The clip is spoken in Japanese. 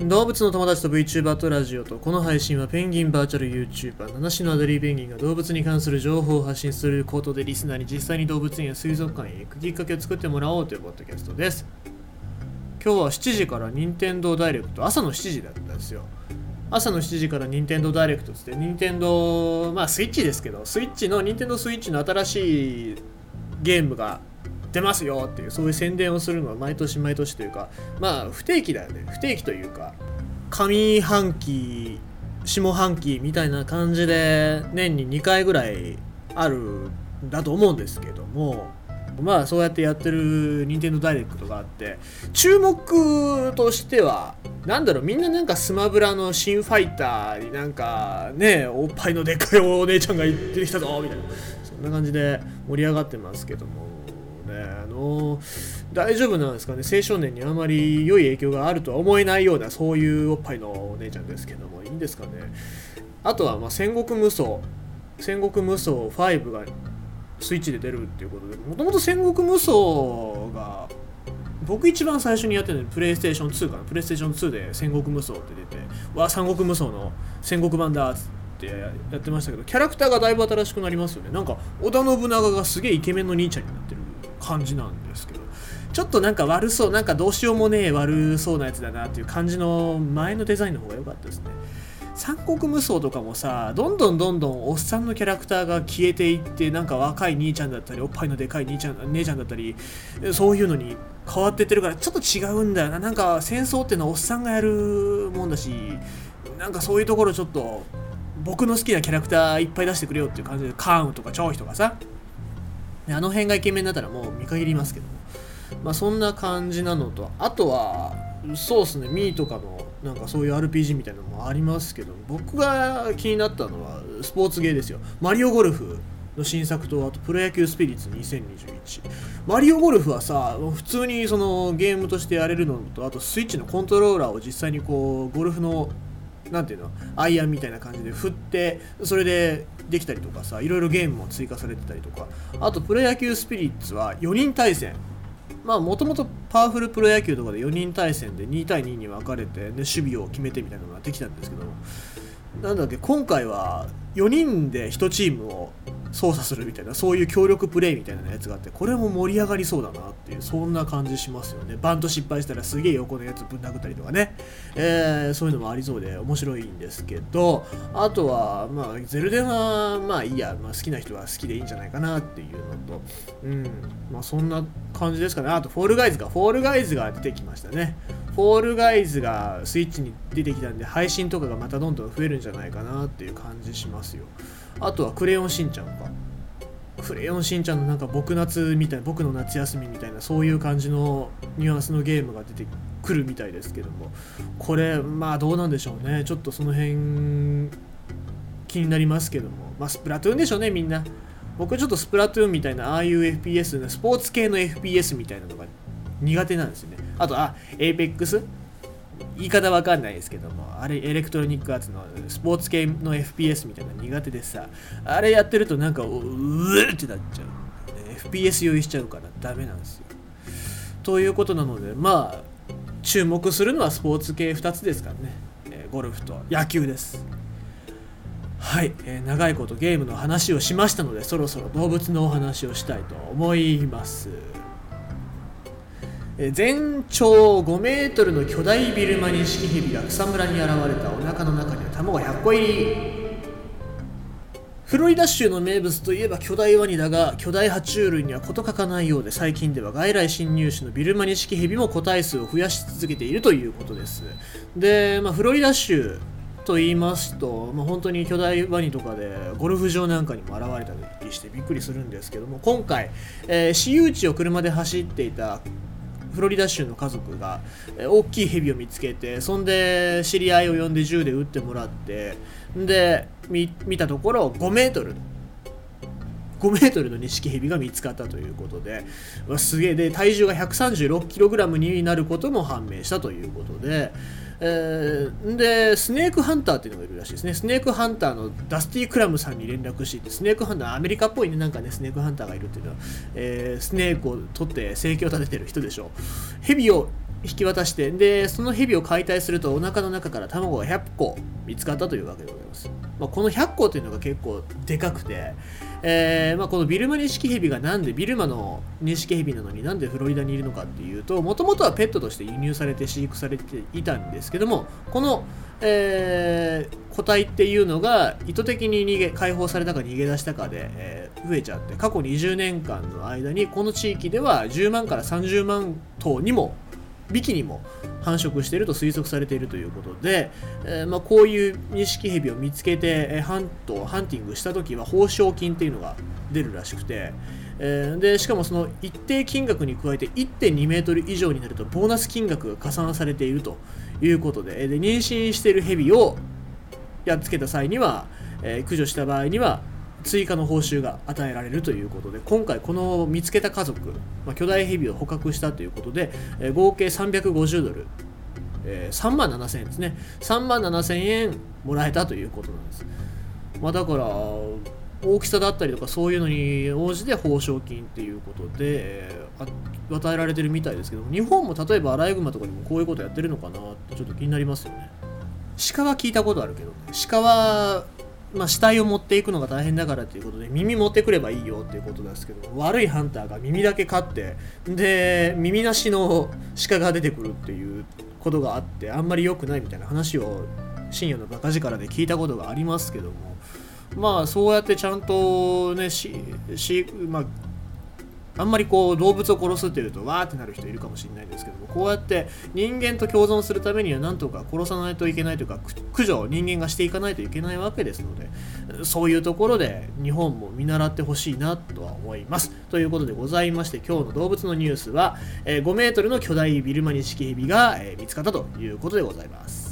動物の友達と VTuber とラジオとこの配信はペンギンバーチャル YouTuber 七種のアデリーペンギンが動物に関する情報を発信することでリスナーに実際に動物園や水族館へ行くきっかけを作ってもらおうというポッドキャストです今日は7時から任天堂ダイレクト。朝の7時だったんですよ。朝の7時から任天堂ダイレクトっつって任天堂まあスイッチですけどスイッチの任天堂スイッチの新しいゲームが出ますよっていうそういう宣伝をするのは毎年毎年というかまあ不定期だよね。不定期というか上半期下半期みたいな感じで年に2回ぐらいあるんだと思うんですけどもまあそうやってやってる任天堂ダイレクトがあって注目としてはなんだろうみんななんかスマブラの新ファイターになんかねおっぱいのでっかいお姉ちゃんが出てきたぞみたいなそんな感じで盛り上がってますけども。ね。あの大丈夫なんですかね。青少年にあまり良い影響があるとは思えないようなそういうおっぱいのお姉ちゃんですけどもいいんですかね。あとはま戦国無双。戦国無双5がスイッチで出るっていうことでもともと戦国無双が僕一番最初にやってるのプレイステーション2かな。プレイステーション2で戦国無双って出てわ三国無双の戦国版だってやってましたけどキャラクターがだいぶ新しくなりますよね。なんか織田信長がすげえイケメンの兄ちゃんにな感じなんですけどちょっとなんか悪そうなんかどうしようもねえ悪そうなやつだなっていう感じの前のデザインの方が良かったですね。三国無双とかもさどんどんどんどんおっさんのキャラクターが消えていってなんか若い兄ちゃんだったりおっぱいのでかい兄ちゃん姉ちゃんだったりそういうのに変わってってるからちょっと違うんだよな。なんか戦争ってのはおっさんがやるもんだしなんかそういうところちょっと僕の好きなキャラクターいっぱい出してくれよっていう感じでカーンとか張飛とかさあの辺がイケメンだったらもう見限りますけど。もまあそんな感じなのとあとはそうっすねミーとかのなんかそういう RPG みたいなのもありますけど僕が気になったのはスポーツゲーですよ。マリオゴルフの新作とあとプロ野球スピリッツ2021マリオゴルフはさ普通にそのゲームとしてやれるのとあとスイッチのコントローラーを実際にこうゴルフの何ていうの？アイアンみたいな感じで振ってそれでできたりとかさいろいろゲームも追加されてたりとか。あとプロ野球スピリッツは4人対戦。まあもともとパワフルプロ野球とかで4人対戦で2対2に分かれて、ね、守備を決めてみたいなのができたんですけどなんだっけ今回は4人で1チームを操作するみたいなそういう協力プレイみたいなやつがあってこれも盛り上がりそうだなっていうそんな感じしますよね。バント失敗したらすげえ横のやつぶん殴ったりとかね、えー、そういうのもありそうで面白いんですけどあとはまあゼルダはまあいいや、まあ、好きな人は好きでいいんじゃないかなっていうのとうんまあそんな感じですかね。あとフォールガイズがフォールガイズが出てきましたね。フォールガイズがスイッチに出てきたんで配信とかがまたどんどん増えるんじゃないかなっていう感じしますよ。あとはクレヨンしんちゃんか。クレヨンしんちゃんのなんか僕夏みたい僕の夏休みみたいなそういう感じのニュアンスのゲームが出てくるみたいですけども。これまあどうなんでしょうね。ちょっとその辺気になりますけども。まあスプラトゥーンでしょうねみんな。僕ちょっとスプラトゥーンみたいなああいう FPS スポーツ系の FPS みたいなのが苦手なんですよね。あとあ APEX 言い方わかんないですけどもあれエレクトロニックアーツのスポーツ系の FPS みたいなの苦手でさあれやってるとなんかうーってなっちゃう、FPS 用意しちゃうからダメなんですよ。ということなのでまあ注目するのはスポーツ系2つですからね、え、ゴルフと野球です。はい、えー、長いことゲームの話をしましたのでそろそろ動物のお話をしたいと思います。全長5メートルの巨大ビルマニシキヘビが草むらに現れたお腹の中には卵100個入り。フロリダ州の名物といえば巨大ワニだが巨大爬虫類には事欠かないようで最近では外来侵入種のビルマニシキヘビも個体数を増やし続けているということです。で、まあ、フロリダ州と言いますと、まあ、本当に巨大ワニとかでゴルフ場なんかにも現れたりしてびっくりするんですけども今回、えー、私有地を車で走っていたフロリダ州の家族が、大きいヘビを見つけてそんで知り合いを呼んで銃で撃ってもらってで見たところ5メートル5メートルのニシキヘビが見つかったということで、すげえ。で体重が 136kg になることも判明したということで、えー、で、スネークハンターっていうのがいるらしいですね。スネークハンターのダスティ・クラムさんに連絡して、スネークハンター、アメリカっぽいね、なんかね、スネークハンターがいるっていうのは、えー、スネークを取って生計を立ててる人でしょう。ヘビを引き渡してでそのヘビを解体するとお腹の中から卵が100個見つかったというわけでございます、まあ、この100個というのが結構でかくて、えー、まあ、このビルマニシキヘビがなんでビルマのニシキヘビなのになんでフロリダにいるのかっていうともともとはペットとして輸入されて飼育されていたんですけどもこの、えー、個体っていうのが意図的に逃げ解放されたか逃げ出したかで、えー、増えちゃって過去20年間の間にこの地域では10万から30万頭にも匹にも繁殖していると推測されているということで、えー、まあ、こういうニシキヘビを見つけて、えハントハンティングした時は報奨金っていうのが出るらしくて、えー、でしかもその一定金額に加えて1.2メートル以上になるとボーナス金額が加算されているということでで妊娠しているヘビをやっつけた際には、え、駆除した場合には追加の報酬が与えられるということで今回この見つけた家族、まあ、巨大ヘビを捕獲したということで、えー、合計350ドル、えー、3万7000円ですね。3万7000円もらえたということなんです、まあ、だから大きさだったりとかそういうのに応じて報奨金っていうことで、えー、与えられてるみたいですけど日本も例えばアライグマとかにもこういうことやってるのかなってちょっと気になりますよね。鹿は聞いたことあるけど、鹿はまあ、死体を持っていくのが大変だからということで耳持ってくればいいよっていうことですけど悪いハンターが耳だけ飼ってで耳なしの鹿が出てくるっていうことがあってあんまり良くないみたいな話を深夜のバカ力で聞いたことがありますけどもまあそうやってちゃんとねしし、まあ、あんまりこう動物を殺すっていうとわーってなる人いるかもしれないんですけどもこうやって人間と共存するためには何とか殺さないといけないというか駆除を人間がしていかないといけないわけですのでそういうところで日本も見習ってほしいなとは思います。ということでございまして今日の動物のニュースは、え5メートルの巨大ビルマニシキヘビが、え見つかったということでございます